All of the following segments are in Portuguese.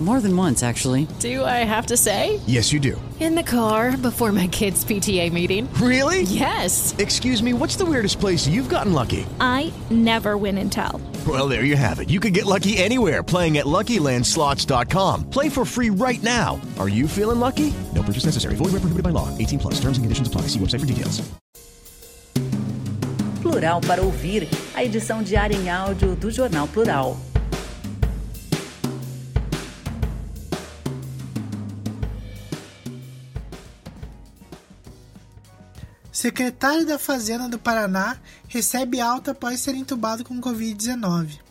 More than once, actually. Do I have to say? Yes, you do. In the car before my kids' PTA meeting. Really? Yes. Excuse me, what's the weirdest place you've gotten lucky? I never win and tell. Well, there you have it. You can get lucky anywhere playing at LuckyLandSlots.com. Play for free right now. Are you feeling lucky? No purchase necessary. Void where prohibited by law. 18 plus. Terms and conditions apply. See website for details. Plural para ouvir, a edição diária em áudio do Jornal Plural. Secretário da Fazenda do Paraná recebe alta após ser entubado com Covid-19.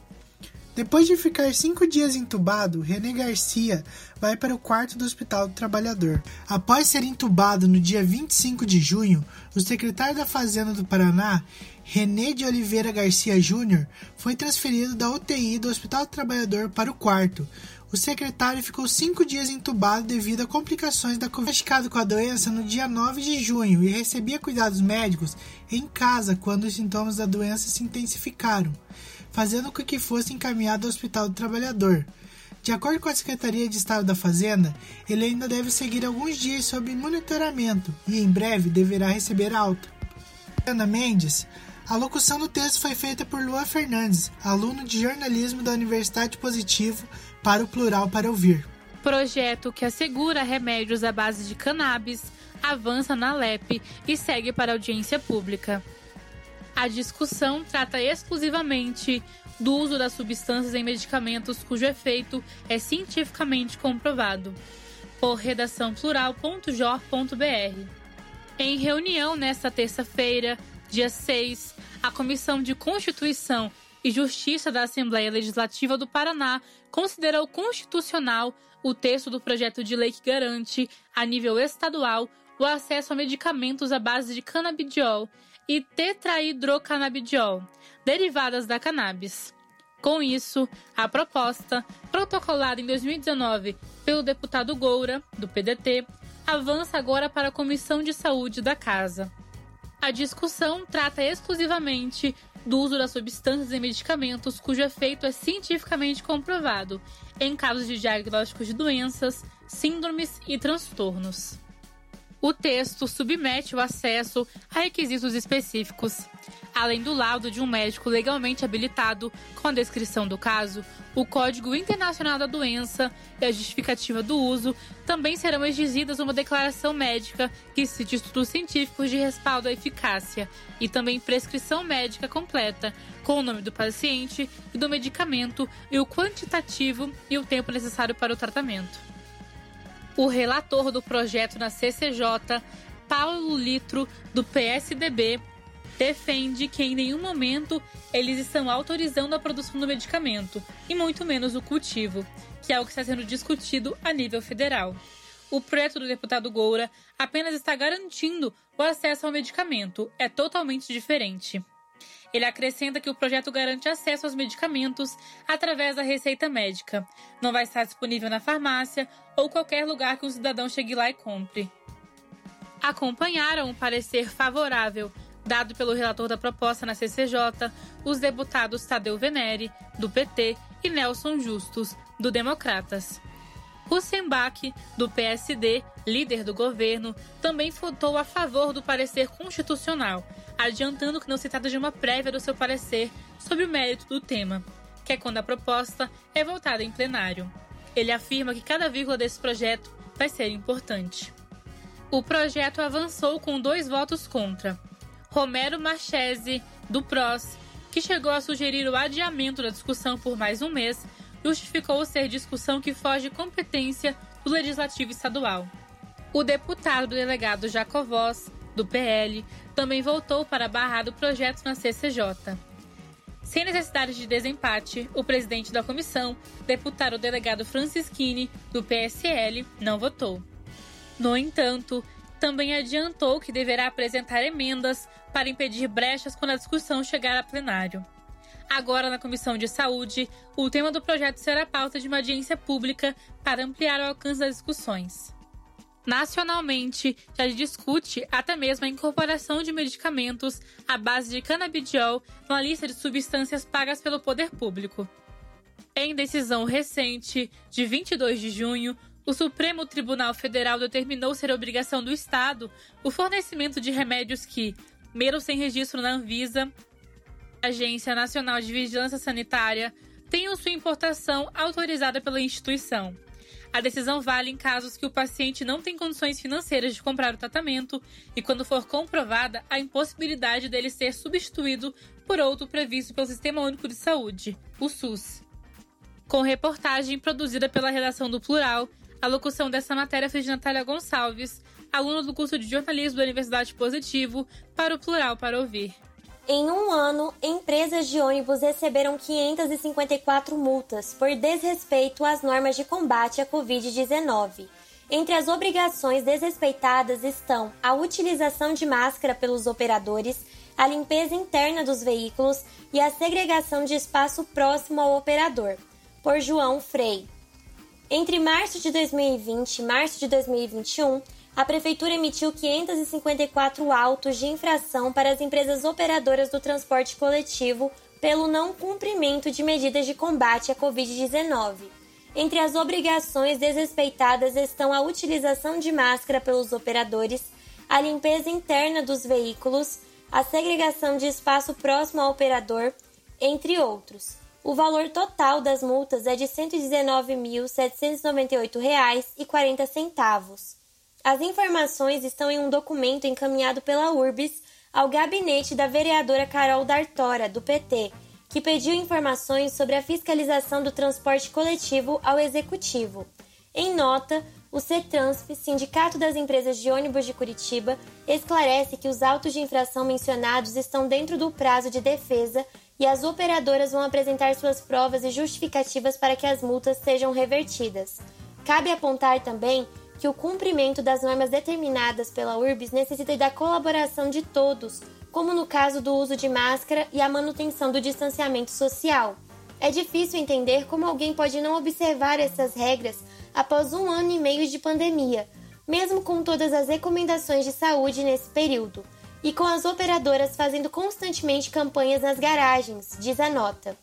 Depois de ficar cinco dias entubado, René Garcia vai para o quarto do Hospital do Trabalhador. Após ser entubado no dia 25 de junho, o secretário da Fazenda do Paraná, René de Oliveira Garcia Júnior, foi transferido da UTI do Hospital do Trabalhador para o quarto. O secretário ficou cinco dias entubado devido a complicações da Covid. Diagnosticado com a doença no dia 9 de junho e recebia cuidados médicos em casa quando os sintomas da doença se intensificaram, fazendo com que fosse encaminhado ao Hospital do Trabalhador. De acordo com a Secretaria de Estado da Fazenda, ele ainda deve seguir alguns dias sob monitoramento e em breve deverá receber alta. Ana Mendes, a locução do texto foi feita por Luan Fernandes, aluno de jornalismo da Universidade Positivo, para o Plural para Ouvir. Projeto que assegura remédios à base de cannabis avança na LEP e segue para audiência pública. A discussão trata exclusivamente do uso das substâncias em medicamentos cujo efeito é cientificamente comprovado. Por redação plural.jor.br. Em reunião nesta terça-feira, dia 6, a Comissão de Constituição e Justiça da Assembleia Legislativa do Paraná considerou constitucional o texto do projeto de lei que garante, a nível estadual, o acesso a medicamentos à base de canabidiol e tetrahidrocanabidiol, derivadas da cannabis. Com isso, a proposta, protocolada em 2019 pelo deputado Goura, do PDT, avança agora para a Comissão de Saúde da Casa. A discussão trata exclusivamente do uso das substâncias e medicamentos cujo efeito é cientificamente comprovado em casos de diagnósticos de doenças, síndromes e transtornos. O texto submete o acesso a requisitos específicos. Além do laudo de um médico legalmente habilitado com a descrição do caso, o Código Internacional da Doença e a justificativa do uso também serão exigidas uma declaração médica que cite estudos científicos de respaldo à eficácia e também prescrição médica completa, com o nome do paciente e do medicamento e o quantitativo e o tempo necessário para o tratamento. O relator do projeto na CCJ, Paulo Litro, do PSDB, defende que em nenhum momento eles estão autorizando a produção do medicamento, e muito menos o cultivo, que é o que está sendo discutido a nível federal. O projeto do deputado Goura apenas está garantindo o acesso ao medicamento, é totalmente diferente. Ele acrescenta que o projeto garante acesso aos medicamentos através da receita médica. Não vai estar disponível na farmácia ou qualquer lugar que um cidadão chegue lá e compre. Acompanharam o parecer favorável dado pelo relator da proposta na CCJ, os deputados Tadeu Venere, do PT, e Nelson Justus, do Democratas. Hussenbach, do PSD, líder do governo, também votou a favor do parecer constitucional, adiantando que não se trata de uma prévia do seu parecer sobre o mérito do tema, que é quando a proposta é votada em plenário. Ele afirma que cada vírgula desse projeto vai ser importante. O projeto avançou com dois votos contra. Romero Marchese, do PROS, que chegou a sugerir o adiamento da discussão por mais um mês, justificou ser discussão que foge competência do Legislativo Estadual. O deputado delegado Jacovós, do PL, também voltou para barrar do projeto na CCJ. Sem necessidade de desempate, o presidente da comissão, deputado delegado Francisquini, do PSL, não votou. No entanto, também adiantou que deverá apresentar emendas para impedir brechas quando a discussão chegar a plenário. Agora, na Comissão de Saúde, o tema do projeto será pauta de uma audiência pública para ampliar o alcance das discussões. Nacionalmente, já discute até mesmo a incorporação de medicamentos à base de canabidiol na lista de substâncias pagas pelo poder público. Em decisão recente, de 22 de junho, o Supremo Tribunal Federal determinou ser obrigação do Estado o fornecimento de remédios que, mesmo sem registro na Anvisa, Agência Nacional de Vigilância Sanitária, tenham sua importação autorizada pela instituição. A decisão vale em casos que o paciente não tem condições financeiras de comprar o tratamento e quando for comprovada a impossibilidade dele ser substituído por outro previsto pelo Sistema Único de Saúde, o SUS. Com reportagem produzida pela redação do Plural, a locução dessa matéria foi de Natália Gonçalves, aluna do curso de jornalismo da Universidade Positivo, para o Plural para ouvir. Em um ano, empresas de ônibus receberam 554 multas por desrespeito às normas de combate à Covid-19. Entre as obrigações desrespeitadas estão a utilização de máscara pelos operadores, a limpeza interna dos veículos e a segregação de espaço próximo ao operador. Por João Frei. Entre março de 2020 e março de 2021, a Prefeitura emitiu 554 autos de infração para as empresas operadoras do transporte coletivo pelo não cumprimento de medidas de combate à Covid-19. Entre as obrigações desrespeitadas estão a utilização de máscara pelos operadores, a limpeza interna dos veículos, a segregação de espaço próximo ao operador, entre outros. O valor total das multas é de R$ 119.798,40. As informações estão em um documento encaminhado pela URBS ao gabinete da vereadora Carol Dartora, do PT, que pediu informações sobre a fiscalização do transporte coletivo ao executivo. Em nota, o CETRANSP, Sindicato das Empresas de Ônibus de Curitiba, esclarece que os autos de infração mencionados estão dentro do prazo de defesa e as operadoras vão apresentar suas provas e justificativas para que as multas sejam revertidas. Cabe apontar também que o cumprimento das normas determinadas pela URBS necessita da colaboração de todos, como no caso do uso de máscara e a manutenção do distanciamento social. É difícil entender como alguém pode não observar essas regras após um ano e meio de pandemia, mesmo com todas as recomendações de saúde nesse período, e com as operadoras fazendo constantemente campanhas nas garagens, diz a nota.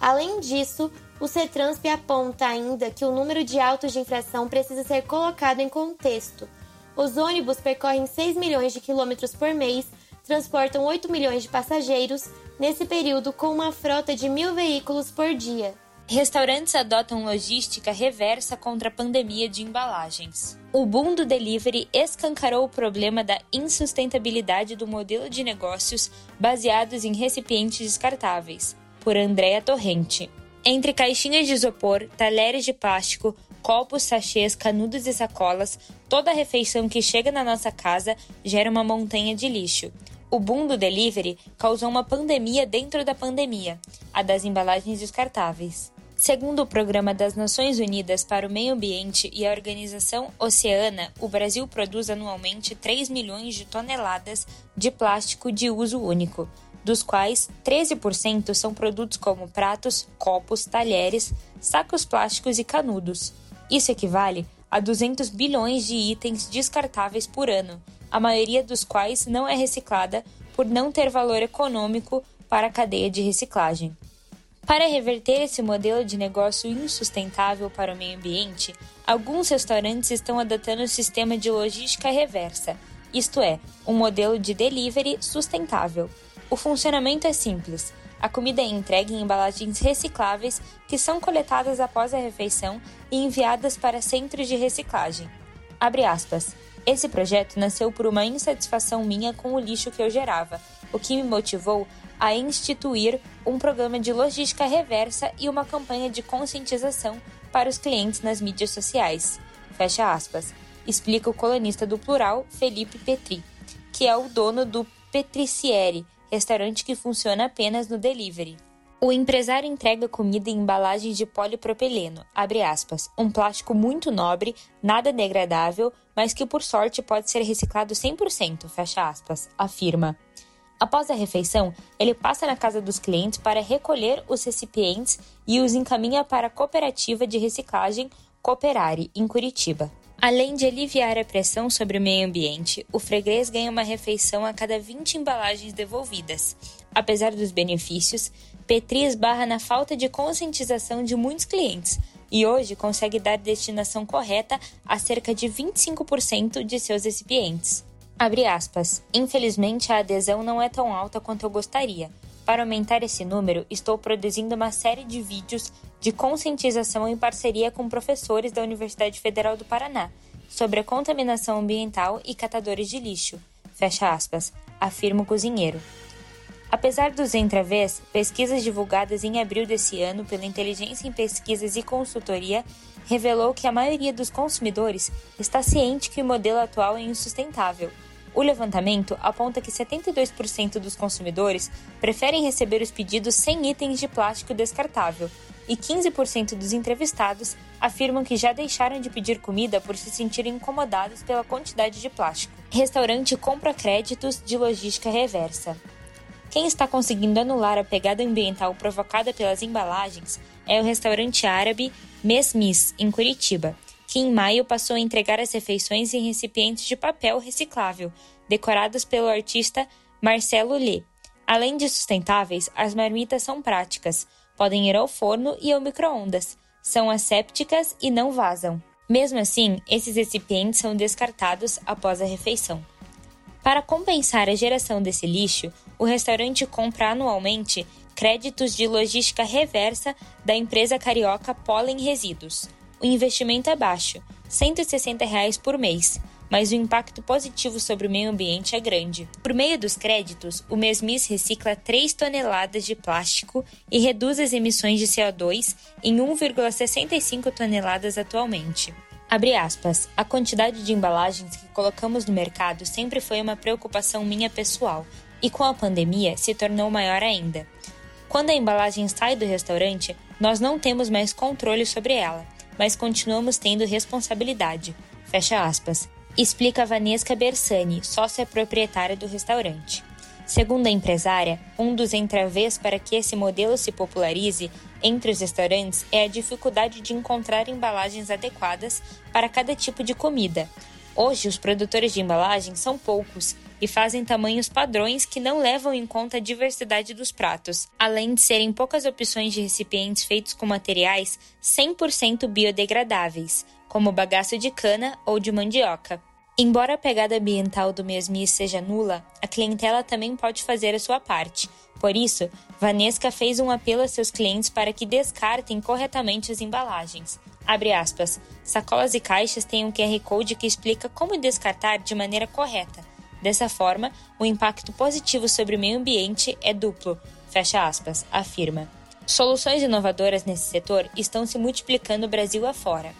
Além disso, o CETRANSP aponta ainda que o número de autos de infração precisa ser colocado em contexto. Os ônibus percorrem 6 milhões de quilômetros por mês, transportam 8 milhões de passageiros, nesse período com uma frota de mil veículos por dia. Restaurantes adotam logística reversa contra a pandemia de embalagens. O boom do delivery escancarou o problema da insustentabilidade do modelo de negócios baseados em recipientes descartáveis, por Andréa Torrente. Entre caixinhas de isopor, talheres de plástico, copos, sachês, canudos e sacolas, toda refeição que chega na nossa casa gera uma montanha de lixo. O boom do delivery causou uma pandemia dentro da pandemia, a das embalagens descartáveis. Segundo o Programa das Nações Unidas para o Meio Ambiente e a Organização Oceana, o Brasil produz anualmente 3 milhões de toneladas de plástico de uso único, dos quais 13% são produtos como pratos, copos, talheres, sacos plásticos e canudos. Isso equivale a 200 bilhões de itens descartáveis por ano, a maioria dos quais não é reciclada por não ter valor econômico para a cadeia de reciclagem. Para reverter esse modelo de negócio insustentável para o meio ambiente, alguns restaurantes estão adotando o sistema de logística reversa, isto é, um modelo de delivery sustentável. O funcionamento é simples. A comida é entregue em embalagens recicláveis que são coletadas após a refeição e enviadas para centros de reciclagem. Abre aspas. Esse projeto nasceu por uma insatisfação minha com o lixo que eu gerava, o que me motivou a instituir um programa de logística reversa e uma campanha de conscientização para os clientes nas mídias sociais. Fecha aspas. Explica o colunista do Plural, Felipe Petri, que é o dono do Petricieri, restaurante que funciona apenas no delivery. O empresário entrega comida em embalagens de polipropileno, aspas, um plástico muito nobre, nada degradável, mas que por sorte pode ser reciclado 100%, fecha aspas, afirma. Após a refeição, ele passa na casa dos clientes para recolher os recipientes e os encaminha para a cooperativa de reciclagem Cooperare, em Curitiba. Além de aliviar a pressão sobre o meio ambiente, o freguês ganha uma refeição a cada 20 embalagens devolvidas. Apesar dos benefícios, Petri esbarra na falta de conscientização de muitos clientes e hoje consegue dar destinação correta a cerca de 25% de seus recipientes. Abre aspas. Infelizmente, a adesão não é tão alta quanto eu gostaria. Para aumentar esse número, estou produzindo uma série de vídeos de conscientização em parceria com professores da Universidade Federal do Paraná sobre a contaminação ambiental e catadores de lixo. Fecha aspas, afirma o cozinheiro. Apesar dos entravés, pesquisas divulgadas em abril desse ano pela Inteligência em Pesquisas e Consultoria revelou que a maioria dos consumidores está ciente que o modelo atual é insustentável o levantamento aponta que 72% dos consumidores preferem receber os pedidos sem itens de plástico descartável e 15% dos entrevistados afirmam que já deixaram de pedir comida por se sentirem incomodados pela quantidade de plástico. Restaurante compra créditos de logística reversa. Quem está conseguindo anular a pegada ambiental provocada pelas embalagens é o restaurante árabe Mesmis, em Curitiba, que em maio passou a entregar as refeições em recipientes de papel reciclável, decorados pelo artista Marcelo Lê. Além de sustentáveis, as marmitas são práticas, podem ir ao forno e ao micro-ondas, são assépticas e não vazam. Mesmo assim, esses recipientes são descartados após a refeição. Para compensar a geração desse lixo, o restaurante compra anualmente créditos de logística reversa da empresa carioca Pollen Resíduos. O investimento é baixo, 160 reais por mês, mas o impacto positivo sobre o meio ambiente é grande. Por meio dos créditos, o Mesmis recicla 3 toneladas de plástico e reduz as emissões de CO2 em 1,65 toneladas atualmente. Abre aspas, a quantidade de embalagens que colocamos no mercado sempre foi uma preocupação minha pessoal, e com a pandemia se tornou maior ainda. Quando a embalagem sai do restaurante, nós não temos mais controle sobre ela mas continuamos tendo responsabilidade. Fecha aspas. Explica Vanesca Bersani, sócia proprietária do restaurante. Segundo a empresária, um dos entravês para que esse modelo se popularize entre os restaurantes é a dificuldade de encontrar embalagens adequadas para cada tipo de comida. Hoje, os produtores de embalagens são poucos e fazem tamanhos padrões que não levam em conta a diversidade dos pratos, além de serem poucas opções de recipientes feitos com materiais 100% biodegradáveis, como bagaço de cana ou de mandioca. Embora a pegada ambiental do mesmis seja nula, a clientela também pode fazer a sua parte. Por isso, Vanesca fez um apelo a seus clientes para que descartem corretamente as embalagens. Abre aspas. Sacolas e caixas têm um QR Code que explica como descartar de maneira correta Dessa forma, o impacto positivo sobre o meio ambiente é duplo, fecha aspas, afirma. Soluções inovadoras nesse setor estão se multiplicando Brasil afora.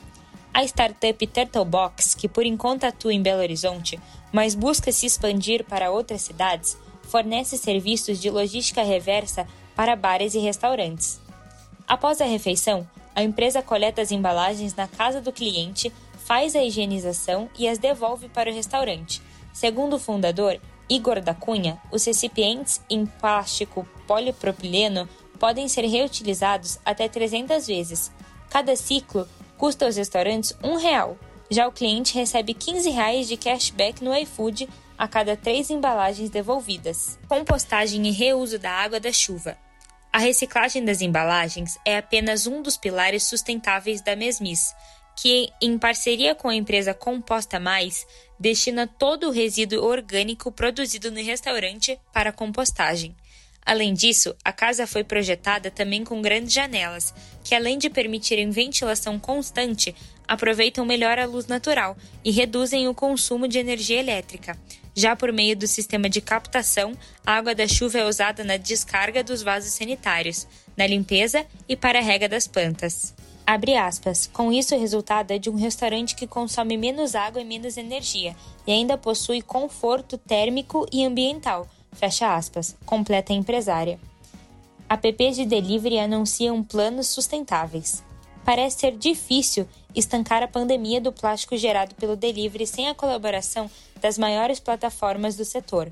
A startup Turtlebox, que por enquanto atua em Belo Horizonte, mas busca se expandir para outras cidades, fornece serviços de logística reversa para bares e restaurantes. Após a refeição, a empresa coleta as embalagens na casa do cliente, faz a higienização e as devolve para o restaurante, Segundo o fundador, Igor da Cunha, os recipientes em plástico polipropileno podem ser reutilizados até 300 vezes. Cada ciclo custa aos restaurantes um real. Já o cliente recebe 15 reais de cashback no iFood a cada três embalagens devolvidas. Compostagem e reuso da água da chuva. A reciclagem das embalagens é apenas um dos pilares sustentáveis da Mesmis, que, em parceria com a empresa Composta Mais, destina todo o resíduo orgânico produzido no restaurante para compostagem. Além disso, a casa foi projetada também com grandes janelas, que além de permitirem ventilação constante, aproveitam melhor a luz natural e reduzem o consumo de energia elétrica. Já por meio do sistema de captação, a água da chuva é usada na descarga dos vasos sanitários, na limpeza e para a rega das plantas. Abre aspas. Com isso, o resultado é de um restaurante que consome menos água e menos energia e ainda possui conforto térmico e ambiental. Fecha aspas. Completa a empresária. Apps de delivery anunciam planos sustentáveis. Parece ser difícil estancar a pandemia do plástico gerado pelo delivery sem a colaboração das maiores plataformas do setor.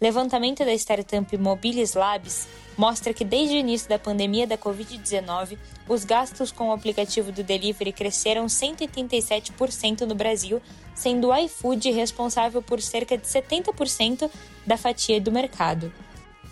Levantamento da startup Mobilis Labs mostra que desde o início da pandemia da Covid-19, os gastos com o aplicativo do delivery cresceram 187% no Brasil, sendo o iFood responsável por cerca de 70% da fatia do mercado.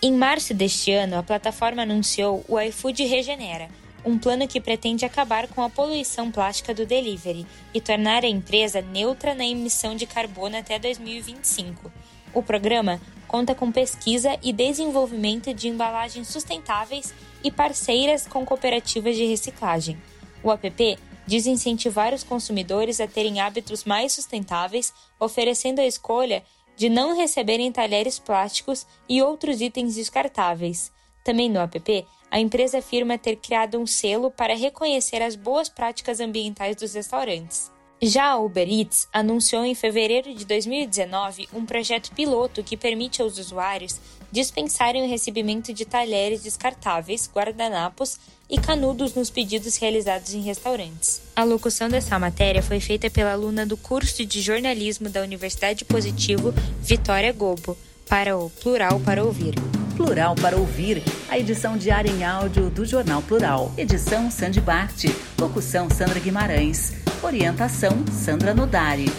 Em março deste ano, a plataforma anunciou o iFood Regenera, um plano que pretende acabar com a poluição plástica do delivery e tornar a empresa neutra na emissão de carbono até 2025. O programa conta com pesquisa e desenvolvimento de embalagens sustentáveis e parceiras com cooperativas de reciclagem. O app diz incentivar os consumidores a terem hábitos mais sustentáveis, oferecendo a escolha de não receberem talheres plásticos e outros itens descartáveis. Também no app, a empresa afirma ter criado um selo para reconhecer as boas práticas ambientais dos restaurantes. Já a Uber Eats anunciou em fevereiro de 2019 um projeto piloto que permite aos usuários dispensarem o recebimento de talheres descartáveis, guardanapos e canudos nos pedidos realizados em restaurantes. A locução dessa matéria foi feita pela aluna do curso de jornalismo da Universidade Positivo, Vitória Gobo, para o Plural para Ouvir. Plural para Ouvir, a edição diária em áudio do Jornal Plural. Edição Sandy Bart. Locução Sandra Guimarães. Orientação Sandra Nodari.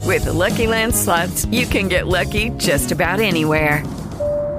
With the Lucky Land slots, you can get lucky just about anywhere.